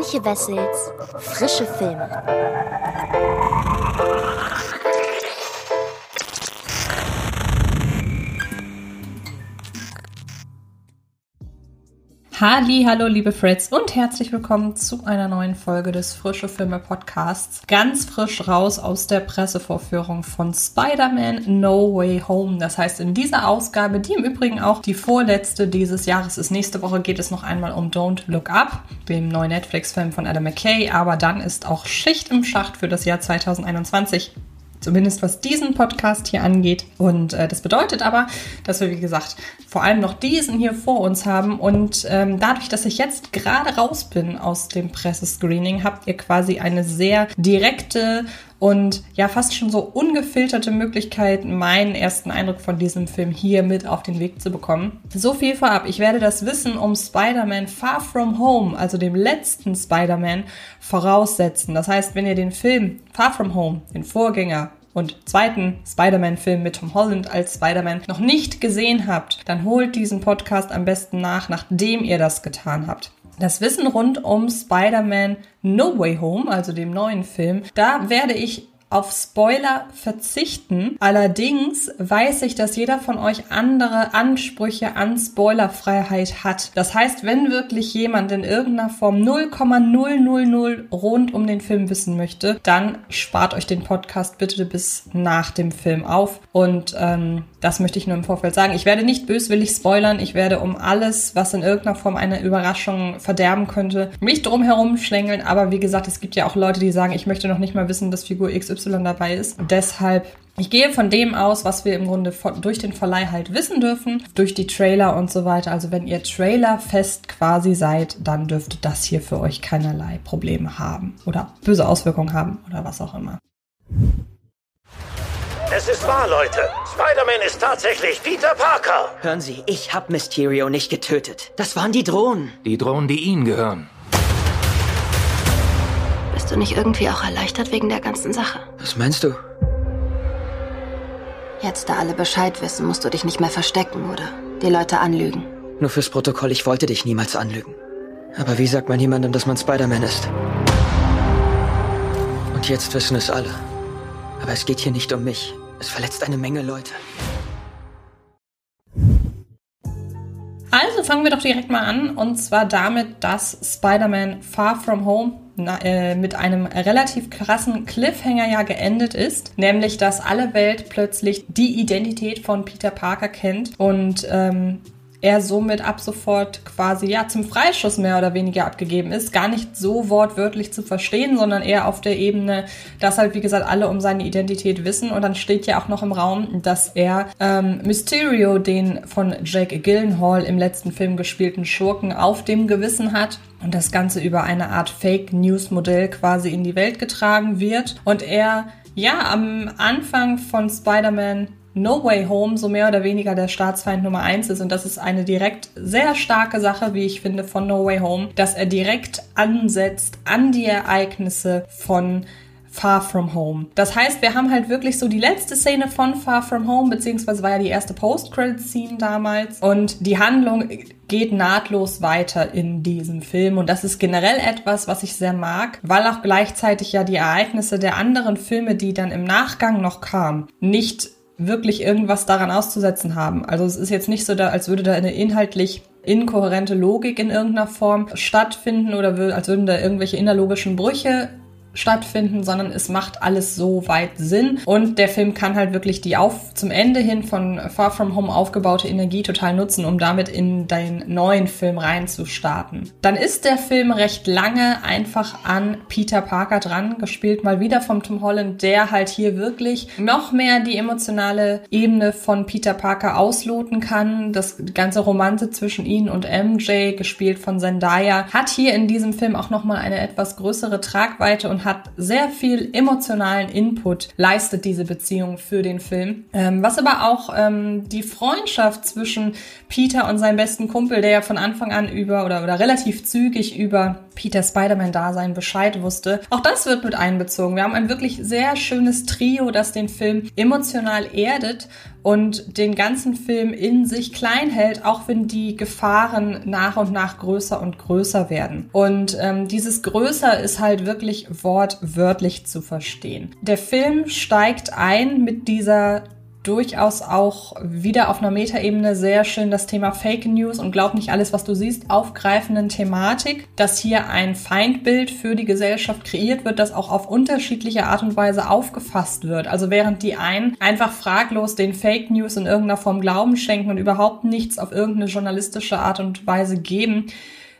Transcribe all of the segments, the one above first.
Antje Wessels Frische Filme. Halli, hallo liebe Freds und herzlich willkommen zu einer neuen Folge des Frische Filme Podcasts. Ganz frisch raus aus der Pressevorführung von Spider-Man No Way Home. Das heißt, in dieser Ausgabe, die im Übrigen auch die vorletzte dieses Jahres ist, nächste Woche geht es noch einmal um Don't Look Up, dem neuen Netflix-Film von Adam McKay, aber dann ist auch Schicht im Schacht für das Jahr 2021. Zumindest was diesen Podcast hier angeht. Und äh, das bedeutet aber, dass wir, wie gesagt, vor allem noch diesen hier vor uns haben. Und ähm, dadurch, dass ich jetzt gerade raus bin aus dem Pressescreening, habt ihr quasi eine sehr direkte und ja fast schon so ungefilterte Möglichkeit, meinen ersten Eindruck von diesem Film hier mit auf den Weg zu bekommen. So viel vorab. Ich werde das Wissen um Spider-Man Far From Home, also dem letzten Spider-Man, voraussetzen. Das heißt, wenn ihr den Film Far From Home, den Vorgänger, und zweiten Spider-Man-Film mit Tom Holland als Spider-Man noch nicht gesehen habt, dann holt diesen Podcast am besten nach, nachdem ihr das getan habt. Das Wissen rund um Spider-Man No Way Home, also dem neuen Film, da werde ich auf Spoiler verzichten. Allerdings weiß ich, dass jeder von euch andere Ansprüche an Spoilerfreiheit hat. Das heißt, wenn wirklich jemand in irgendeiner Form 0,000 rund um den Film wissen möchte, dann spart euch den Podcast bitte bis nach dem Film auf. Und ähm, das möchte ich nur im Vorfeld sagen. Ich werde nicht böswillig spoilern. Ich werde um alles, was in irgendeiner Form eine Überraschung verderben könnte, mich drum herum schlängeln. Aber wie gesagt, es gibt ja auch Leute, die sagen, ich möchte noch nicht mal wissen, dass Figur XY dabei ist. Deshalb ich gehe von dem aus, was wir im Grunde durch den Verleih halt wissen dürfen, durch die Trailer und so weiter. Also wenn ihr Trailer fest quasi seid, dann dürfte das hier für euch keinerlei Probleme haben oder böse Auswirkungen haben oder was auch immer. Es ist wahr, Leute. Spider-Man ist tatsächlich Peter Parker. Hören Sie, ich hab Mysterio nicht getötet. Das waren die Drohnen. Die Drohnen, die Ihnen gehören. Bist du nicht irgendwie auch erleichtert wegen der ganzen Sache? Was meinst du? Jetzt, da alle Bescheid wissen, musst du dich nicht mehr verstecken, oder? Die Leute anlügen. Nur fürs Protokoll, ich wollte dich niemals anlügen. Aber wie sagt man jemandem, dass man Spider-Man ist? Und jetzt wissen es alle. Aber es geht hier nicht um mich. Es verletzt eine Menge Leute. Also fangen wir doch direkt mal an. Und zwar damit, dass Spider-Man Far From Home na, äh, mit einem relativ krassen Cliffhanger ja geendet ist. Nämlich, dass alle Welt plötzlich die Identität von Peter Parker kennt und ähm, er somit ab sofort quasi ja zum Freischuss mehr oder weniger abgegeben ist. Gar nicht so wortwörtlich zu verstehen, sondern eher auf der Ebene, dass halt wie gesagt alle um seine Identität wissen. Und dann steht ja auch noch im Raum, dass er ähm, Mysterio, den von Jake Gyllenhaal im letzten Film gespielten Schurken, auf dem Gewissen hat und das Ganze über eine Art Fake News Modell quasi in die Welt getragen wird. Und er ja am Anfang von Spider-Man No Way Home so mehr oder weniger der Staatsfeind Nummer eins ist. Und das ist eine direkt sehr starke Sache, wie ich finde, von No Way Home, dass er direkt ansetzt an die Ereignisse von Far From Home. Das heißt, wir haben halt wirklich so die letzte Szene von Far From Home, beziehungsweise war ja die erste Post-Credit-Scene damals. Und die Handlung geht nahtlos weiter in diesem Film. Und das ist generell etwas, was ich sehr mag, weil auch gleichzeitig ja die Ereignisse der anderen Filme, die dann im Nachgang noch kamen, nicht wirklich irgendwas daran auszusetzen haben. Also es ist jetzt nicht so, da, als würde da eine inhaltlich inkohärente Logik in irgendeiner Form stattfinden oder als würden da irgendwelche innerlogischen Brüche stattfinden, sondern es macht alles so weit Sinn und der Film kann halt wirklich die auf zum Ende hin von Far From Home aufgebaute Energie total nutzen, um damit in deinen neuen Film reinzustarten. Dann ist der Film recht lange einfach an Peter Parker dran, gespielt mal wieder vom Tom Holland, der halt hier wirklich noch mehr die emotionale Ebene von Peter Parker ausloten kann. Das ganze Romanze zwischen ihn und MJ, gespielt von Zendaya, hat hier in diesem Film auch nochmal eine etwas größere Tragweite hat sehr viel emotionalen Input, leistet diese Beziehung für den Film. Ähm, was aber auch ähm, die Freundschaft zwischen Peter und seinem besten Kumpel, der ja von Anfang an über oder, oder relativ zügig über Peter Spider-Man-Dasein Bescheid wusste. Auch das wird mit einbezogen. Wir haben ein wirklich sehr schönes Trio, das den Film emotional erdet und den ganzen Film in sich klein hält, auch wenn die Gefahren nach und nach größer und größer werden. Und ähm, dieses Größer ist halt wirklich wortwörtlich zu verstehen. Der Film steigt ein mit dieser durchaus auch wieder auf einer Metaebene sehr schön das Thema Fake News und glaub nicht alles, was du siehst, aufgreifenden Thematik, dass hier ein Feindbild für die Gesellschaft kreiert wird, das auch auf unterschiedliche Art und Weise aufgefasst wird. Also während die einen einfach fraglos den Fake News in irgendeiner Form Glauben schenken und überhaupt nichts auf irgendeine journalistische Art und Weise geben,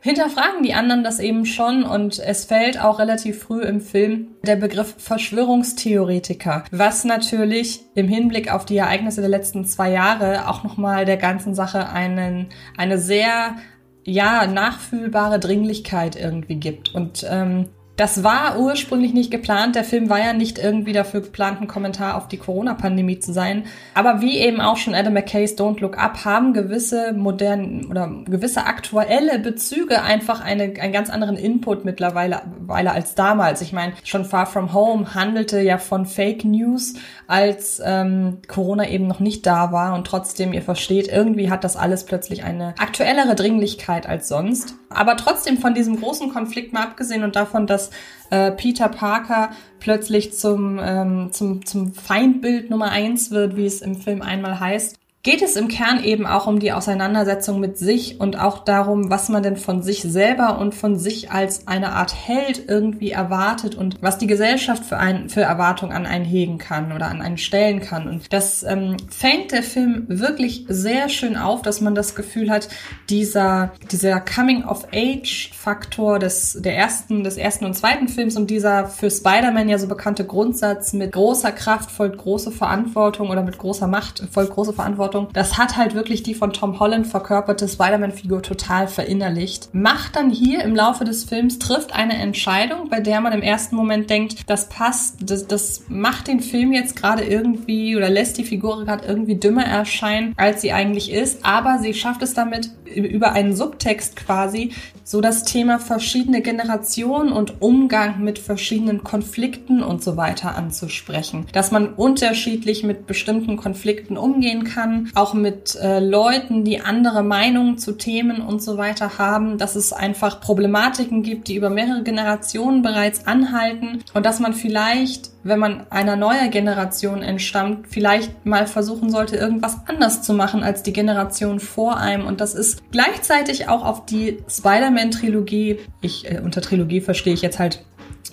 hinterfragen die anderen das eben schon und es fällt auch relativ früh im Film der Begriff Verschwörungstheoretiker, was natürlich im Hinblick auf die Ereignisse der letzten zwei Jahre auch nochmal der ganzen Sache einen, eine sehr ja, nachfühlbare Dringlichkeit irgendwie gibt. Und ähm, das war ursprünglich nicht geplant. Der Film war ja nicht irgendwie dafür geplant, ein Kommentar auf die Corona-Pandemie zu sein. Aber wie eben auch schon Adam McKays Don't Look Up haben gewisse modernen oder gewisse aktuelle Bezüge einfach eine, einen ganz anderen Input mittlerweile als damals. Ich meine, schon Far From Home handelte ja von Fake News, als ähm, Corona eben noch nicht da war und trotzdem, ihr versteht, irgendwie hat das alles plötzlich eine aktuellere Dringlichkeit als sonst. Aber trotzdem von diesem großen Konflikt mal abgesehen und davon, dass äh, Peter Parker plötzlich zum, ähm, zum, zum Feindbild Nummer eins wird, wie es im Film einmal heißt, geht es im Kern eben auch um die Auseinandersetzung mit sich und auch darum, was man denn von sich selber und von sich als eine Art Held irgendwie erwartet und was die Gesellschaft für, ein, für Erwartungen an einen hegen kann oder an einen stellen kann. Und das ähm, fängt der Film wirklich sehr schön auf, dass man das Gefühl hat, dieser, dieser Coming-of-Age-Faktor des, der ersten, des ersten und zweiten Films und dieser für Spider-Man ja so bekannte Grundsatz mit großer Kraft folgt große Verantwortung oder mit großer Macht folgt große Verantwortung Verantwortung. Das hat halt wirklich die von Tom Holland verkörperte Spider-Man-Figur total verinnerlicht. Macht dann hier im Laufe des Films, trifft eine Entscheidung, bei der man im ersten Moment denkt, das passt, das, das macht den Film jetzt gerade irgendwie oder lässt die Figur gerade irgendwie dümmer erscheinen, als sie eigentlich ist. Aber sie schafft es damit, über einen Subtext quasi, so das Thema verschiedene Generationen und Umgang mit verschiedenen Konflikten und so weiter anzusprechen. Dass man unterschiedlich mit bestimmten Konflikten umgehen kann, auch mit äh, Leuten, die andere Meinungen zu Themen und so weiter haben, dass es einfach Problematiken gibt, die über mehrere Generationen bereits anhalten und dass man vielleicht wenn man einer neuer Generation entstammt, vielleicht mal versuchen sollte, irgendwas anders zu machen als die Generation vor einem. Und das ist gleichzeitig auch auf die Spider-Man-Trilogie, ich, äh, unter Trilogie verstehe ich jetzt halt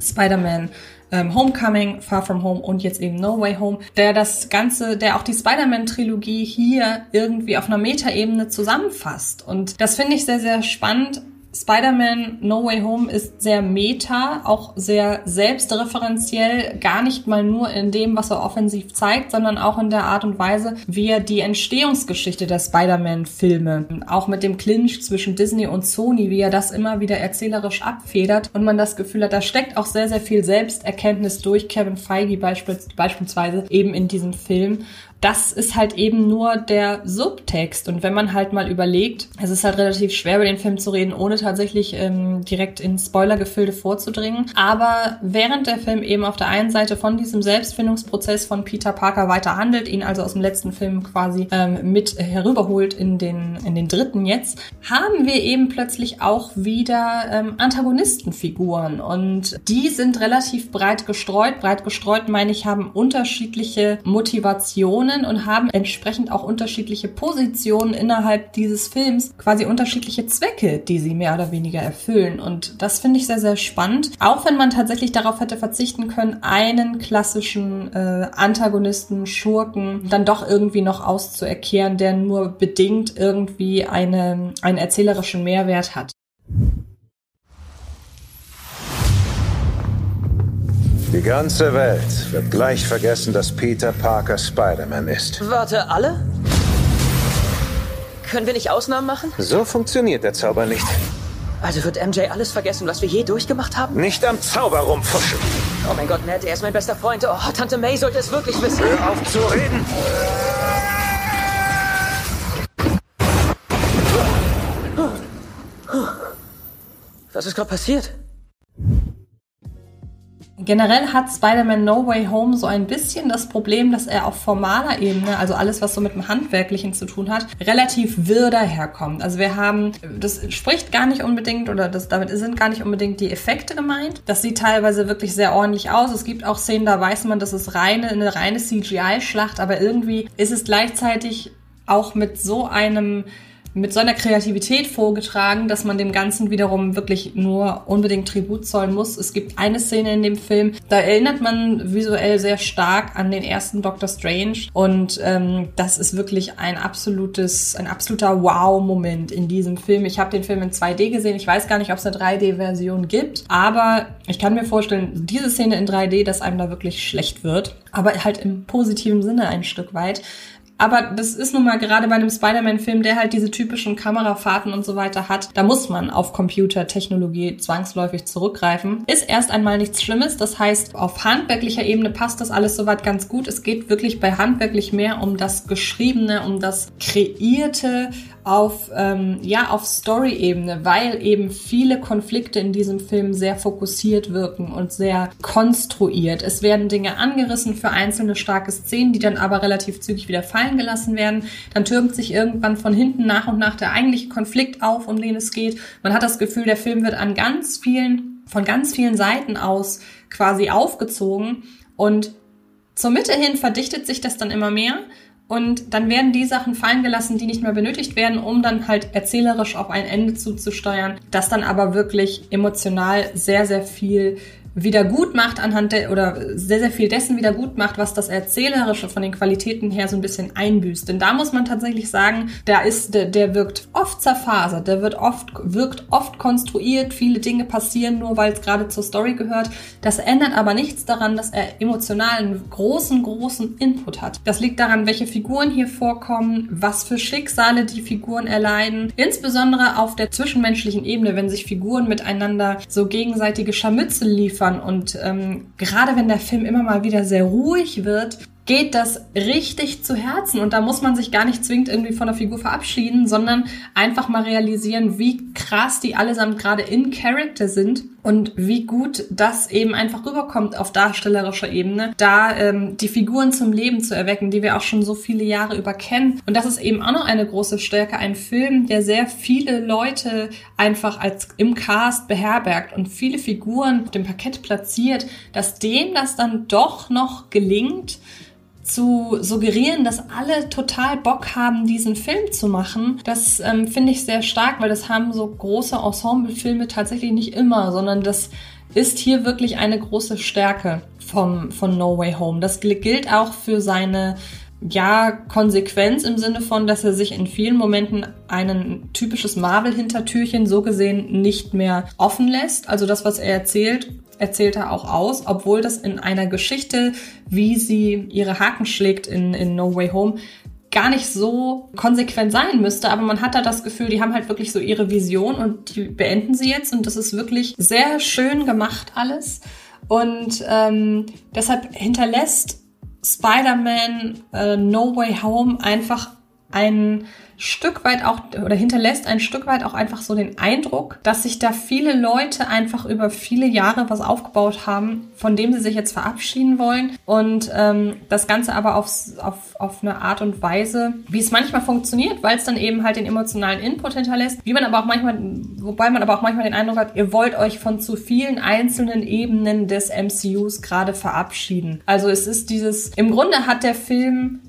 Spider-Man ähm, Homecoming, Far From Home und jetzt eben No Way Home, der das Ganze, der auch die Spider-Man-Trilogie hier irgendwie auf einer Metaebene zusammenfasst. Und das finde ich sehr, sehr spannend, Spider-Man No Way Home ist sehr meta, auch sehr selbstreferenziell, gar nicht mal nur in dem, was er offensiv zeigt, sondern auch in der Art und Weise, wie er die Entstehungsgeschichte der Spider-Man-Filme, auch mit dem Clinch zwischen Disney und Sony, wie er das immer wieder erzählerisch abfedert und man das Gefühl hat, da steckt auch sehr, sehr viel Selbsterkenntnis durch Kevin Feige beispielsweise eben in diesem Film das ist halt eben nur der Subtext. Und wenn man halt mal überlegt, es ist halt relativ schwer, über den Film zu reden, ohne tatsächlich ähm, direkt in Spoilergefilde vorzudringen. Aber während der Film eben auf der einen Seite von diesem Selbstfindungsprozess von Peter Parker weiter handelt, ihn also aus dem letzten Film quasi ähm, mit herüberholt in den, in den dritten jetzt, haben wir eben plötzlich auch wieder ähm, Antagonistenfiguren. Und die sind relativ breit gestreut. Breit gestreut meine ich, haben unterschiedliche Motivationen Personen und haben entsprechend auch unterschiedliche Positionen innerhalb dieses Films, quasi unterschiedliche Zwecke, die sie mehr oder weniger erfüllen. Und das finde ich sehr, sehr spannend. Auch wenn man tatsächlich darauf hätte verzichten können, einen klassischen äh, Antagonisten, Schurken dann doch irgendwie noch auszuerkehren, der nur bedingt irgendwie eine, einen erzählerischen Mehrwert hat. Die ganze Welt wird gleich vergessen, dass Peter Parker Spider-Man ist. Warte, alle? Können wir nicht Ausnahmen machen? So funktioniert der Zauber nicht. Also wird MJ alles vergessen, was wir je durchgemacht haben? Nicht am Zauber rumfuschen. Oh mein Gott, Ned, er ist mein bester Freund. Oh, Tante May sollte es wirklich wissen. Hör auf zu reden. Was ist gerade passiert? Generell hat Spider-Man No Way Home so ein bisschen das Problem, dass er auf formaler Ebene, also alles, was so mit dem Handwerklichen zu tun hat, relativ wirr daherkommt. Also wir haben, das spricht gar nicht unbedingt oder das, damit sind gar nicht unbedingt die Effekte gemeint. Das sieht teilweise wirklich sehr ordentlich aus. Es gibt auch Szenen, da weiß man, das ist reine, eine reine CGI-Schlacht, aber irgendwie ist es gleichzeitig auch mit so einem mit so einer Kreativität vorgetragen, dass man dem Ganzen wiederum wirklich nur unbedingt Tribut zollen muss. Es gibt eine Szene in dem Film, da erinnert man visuell sehr stark an den ersten Doctor Strange und ähm, das ist wirklich ein absolutes, ein absoluter Wow-Moment in diesem Film. Ich habe den Film in 2D gesehen. Ich weiß gar nicht, ob es eine 3D-Version gibt, aber ich kann mir vorstellen, diese Szene in 3D, dass einem da wirklich schlecht wird, aber halt im positiven Sinne ein Stück weit. Aber das ist nun mal gerade bei einem Spider-Man-Film, der halt diese typischen Kamerafahrten und so weiter hat, da muss man auf Computertechnologie zwangsläufig zurückgreifen. Ist erst einmal nichts Schlimmes. Das heißt, auf handwerklicher Ebene passt das alles soweit ganz gut. Es geht wirklich bei handwerklich mehr um das Geschriebene, um das Kreierte, auf, ähm, ja, auf Story-Ebene, weil eben viele Konflikte in diesem Film sehr fokussiert wirken und sehr konstruiert. Es werden Dinge angerissen für einzelne starke Szenen, die dann aber relativ zügig wieder fallen gelassen werden. Dann türmt sich irgendwann von hinten nach und nach der eigentliche Konflikt auf, um den es geht. Man hat das Gefühl, der Film wird an ganz vielen, von ganz vielen Seiten aus quasi aufgezogen und zur Mitte hin verdichtet sich das dann immer mehr und dann werden die Sachen fallen gelassen, die nicht mehr benötigt werden, um dann halt erzählerisch auf ein Ende zuzusteuern, das dann aber wirklich emotional sehr, sehr viel wieder gut macht anhand der, oder sehr, sehr viel dessen wieder gut macht, was das Erzählerische von den Qualitäten her so ein bisschen einbüßt. Denn da muss man tatsächlich sagen, da ist, der, der wirkt oft zerfasert, der wird oft, wirkt oft konstruiert, viele Dinge passieren nur, weil es gerade zur Story gehört. Das ändert aber nichts daran, dass er emotional einen großen, großen Input hat. Das liegt daran, welche Figuren hier vorkommen, was für Schicksale die Figuren erleiden, insbesondere auf der zwischenmenschlichen Ebene, wenn sich Figuren miteinander so gegenseitige Scharmützel liefern liefern. Und ähm, gerade wenn der Film immer mal wieder sehr ruhig wird, geht das richtig zu Herzen und da muss man sich gar nicht zwingend irgendwie von der Figur verabschieden, sondern einfach mal realisieren, wie krass die allesamt gerade in Character sind und wie gut das eben einfach rüberkommt auf darstellerischer Ebene, da ähm, die Figuren zum Leben zu erwecken, die wir auch schon so viele Jahre über kennen. Und das ist eben auch noch eine große Stärke, ein Film, der sehr viele Leute einfach als im Cast beherbergt und viele Figuren auf dem Parkett platziert, dass dem das dann doch noch gelingt, zu suggerieren, dass alle total Bock haben, diesen Film zu machen, das ähm, finde ich sehr stark, weil das haben so große Ensemblefilme tatsächlich nicht immer, sondern das ist hier wirklich eine große Stärke vom, von No Way Home. Das gilt auch für seine ja, Konsequenz im Sinne von, dass er sich in vielen Momenten ein typisches Marvel-Hintertürchen so gesehen nicht mehr offen lässt. Also das, was er erzählt, erzählt er auch aus, obwohl das in einer Geschichte, wie sie ihre Haken schlägt in, in No Way Home, gar nicht so konsequent sein müsste, aber man hat da das Gefühl, die haben halt wirklich so ihre Vision und die beenden sie jetzt. Und das ist wirklich sehr schön gemacht alles. Und ähm, deshalb hinterlässt Spider-Man äh, No Way Home einfach einen Stück weit auch oder hinterlässt ein Stück weit auch einfach so den Eindruck, dass sich da viele Leute einfach über viele Jahre was aufgebaut haben, von dem sie sich jetzt verabschieden wollen und ähm, das Ganze aber auf, auf, auf eine Art und Weise, wie es manchmal funktioniert, weil es dann eben halt den emotionalen Input hinterlässt, wie man aber auch manchmal, wobei man aber auch manchmal den Eindruck hat, ihr wollt euch von zu vielen einzelnen Ebenen des MCUs gerade verabschieden. Also es ist dieses, im Grunde hat der Film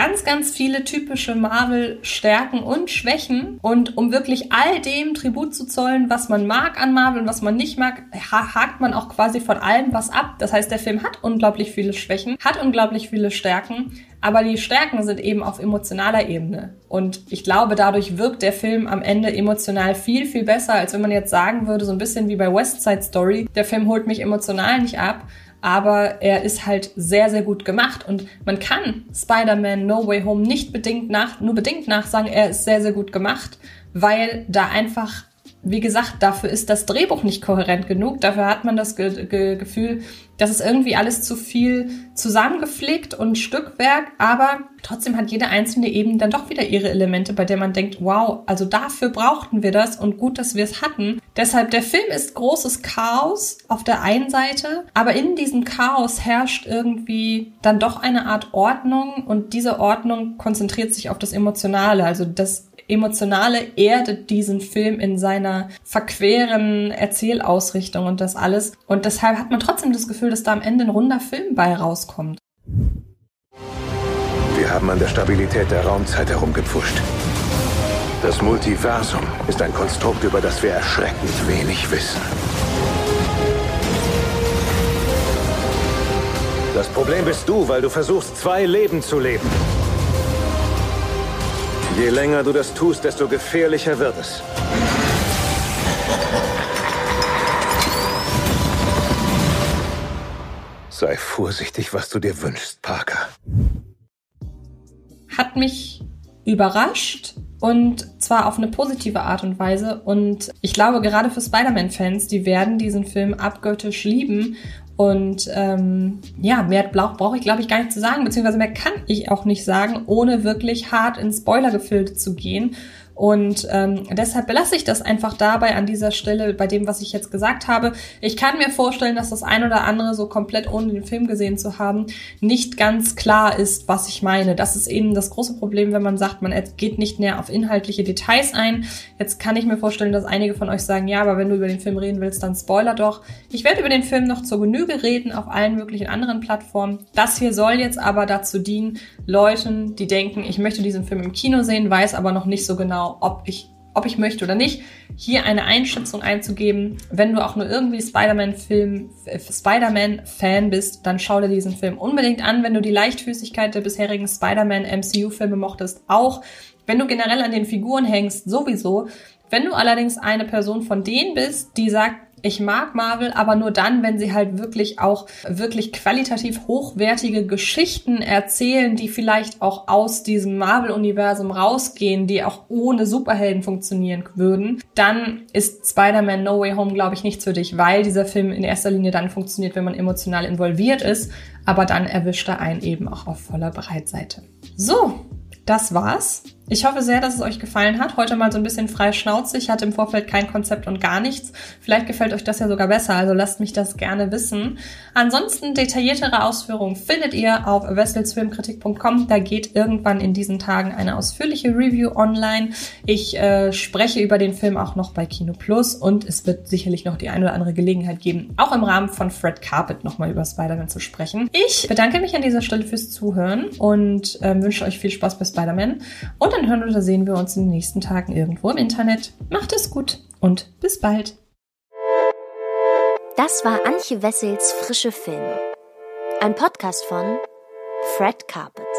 ganz, ganz viele typische Marvel-Stärken und Schwächen. Und um wirklich all dem Tribut zu zollen, was man mag an Marvel und was man nicht mag, hakt man auch quasi von allem was ab. Das heißt, der Film hat unglaublich viele Schwächen, hat unglaublich viele Stärken. Aber die Stärken sind eben auf emotionaler Ebene. Und ich glaube, dadurch wirkt der Film am Ende emotional viel, viel besser, als wenn man jetzt sagen würde, so ein bisschen wie bei West Side Story, der Film holt mich emotional nicht ab, aber er ist halt sehr, sehr gut gemacht und man kann Spider-Man No Way Home nicht bedingt nach, nur bedingt nachsagen, er ist sehr, sehr gut gemacht, weil da einfach, wie gesagt, dafür ist das Drehbuch nicht kohärent genug, dafür hat man das Ge Ge Gefühl, Das ist irgendwie alles zu viel zusammengepflegt und Stückwerk, aber trotzdem hat jede einzelne eben dann doch wieder ihre Elemente, bei der man denkt, wow, also dafür brauchten wir das und gut, dass wir es hatten. Deshalb, der Film ist großes Chaos auf der einen Seite, aber in diesem Chaos herrscht irgendwie dann doch eine Art Ordnung und diese Ordnung konzentriert sich auf das Emotionale, also das Emotionale erdet diesen Film in seiner verqueren Erzählausrichtung und das alles. Und deshalb hat man trotzdem das Gefühl, dass da am Ende ein runder Film bei rauskommt. Wir haben an der Stabilität der Raumzeit herumgepfuscht. Das Multiversum ist ein Konstrukt, über das wir erschreckend wenig wissen. Das Problem bist du, weil du versuchst, zwei Leben zu leben. Je länger du das tust, desto gefährlicher wird es. Sei vorsichtig, was du dir wünschst, Parker. Hat mich überrascht und zwar auf eine positive Art und Weise. Und ich glaube, gerade für Spider-Man-Fans, die werden diesen Film abgöttisch lieben und ähm, ja, mehr brauche brauch ich, glaube ich, gar nicht zu sagen, beziehungsweise mehr kann ich auch nicht sagen, ohne wirklich hart ins Spoilergefilde zu gehen. Und ähm, deshalb belasse ich das einfach dabei an dieser Stelle bei dem, was ich jetzt gesagt habe. Ich kann mir vorstellen, dass das ein oder andere so komplett ohne den Film gesehen zu haben, nicht ganz klar ist, was ich meine. Das ist eben das große Problem, wenn man sagt, man geht nicht näher auf inhaltliche Details ein. Jetzt kann ich mir vorstellen, dass einige von euch sagen, ja, aber wenn du über den Film reden willst, dann spoiler doch. Ich werde über den Film noch zur Genüge reden auf allen möglichen anderen Plattformen. Das hier soll jetzt aber dazu dienen, Leuten, die denken, ich möchte diesen Film im Kino sehen, weiß aber noch nicht so genau, ob ich, ob ich möchte oder nicht, hier eine Einschätzung einzugeben. Wenn du auch nur irgendwie Spider-Man-Film, äh, Spider-Man-Fan bist, dann schau dir diesen Film unbedingt an. Wenn du die Leichtfüßigkeit der bisherigen Spider-Man-MCU-Filme mochtest, auch. Wenn du generell an den Figuren hängst, sowieso. Wenn du allerdings eine Person von denen bist, die sagt, ich mag Marvel, aber nur dann, wenn sie halt wirklich auch wirklich qualitativ hochwertige Geschichten erzählen, die vielleicht auch aus diesem Marvel-Universum rausgehen, die auch ohne Superhelden funktionieren würden, dann ist Spider-Man No Way Home, glaube ich, nichts für dich, weil dieser Film in erster Linie dann funktioniert, wenn man emotional involviert ist, aber dann erwischt er einen eben auch auf voller Breitseite. So, das war's. Ich hoffe sehr, dass es euch gefallen hat. Heute mal so ein bisschen frei Schnauze. Ich hatte im Vorfeld kein Konzept und gar nichts. Vielleicht gefällt euch das ja sogar besser, also lasst mich das gerne wissen. Ansonsten detailliertere Ausführungen findet ihr auf wesselsfilmkritik.com. Da geht irgendwann in diesen Tagen eine ausführliche Review online. Ich äh, spreche über den Film auch noch bei Kino Plus und es wird sicherlich noch die eine oder andere Gelegenheit geben, auch im Rahmen von Fred Carpet nochmal über Spider-Man zu sprechen. Ich bedanke mich an dieser Stelle fürs Zuhören und äh, wünsche euch viel Spaß bei Spider-Man und dann hören oder sehen wir uns in den nächsten Tagen irgendwo im Internet. Macht es gut und bis bald. Das war Antje Wessels Frische Filme. Ein Podcast von Fred Carpet.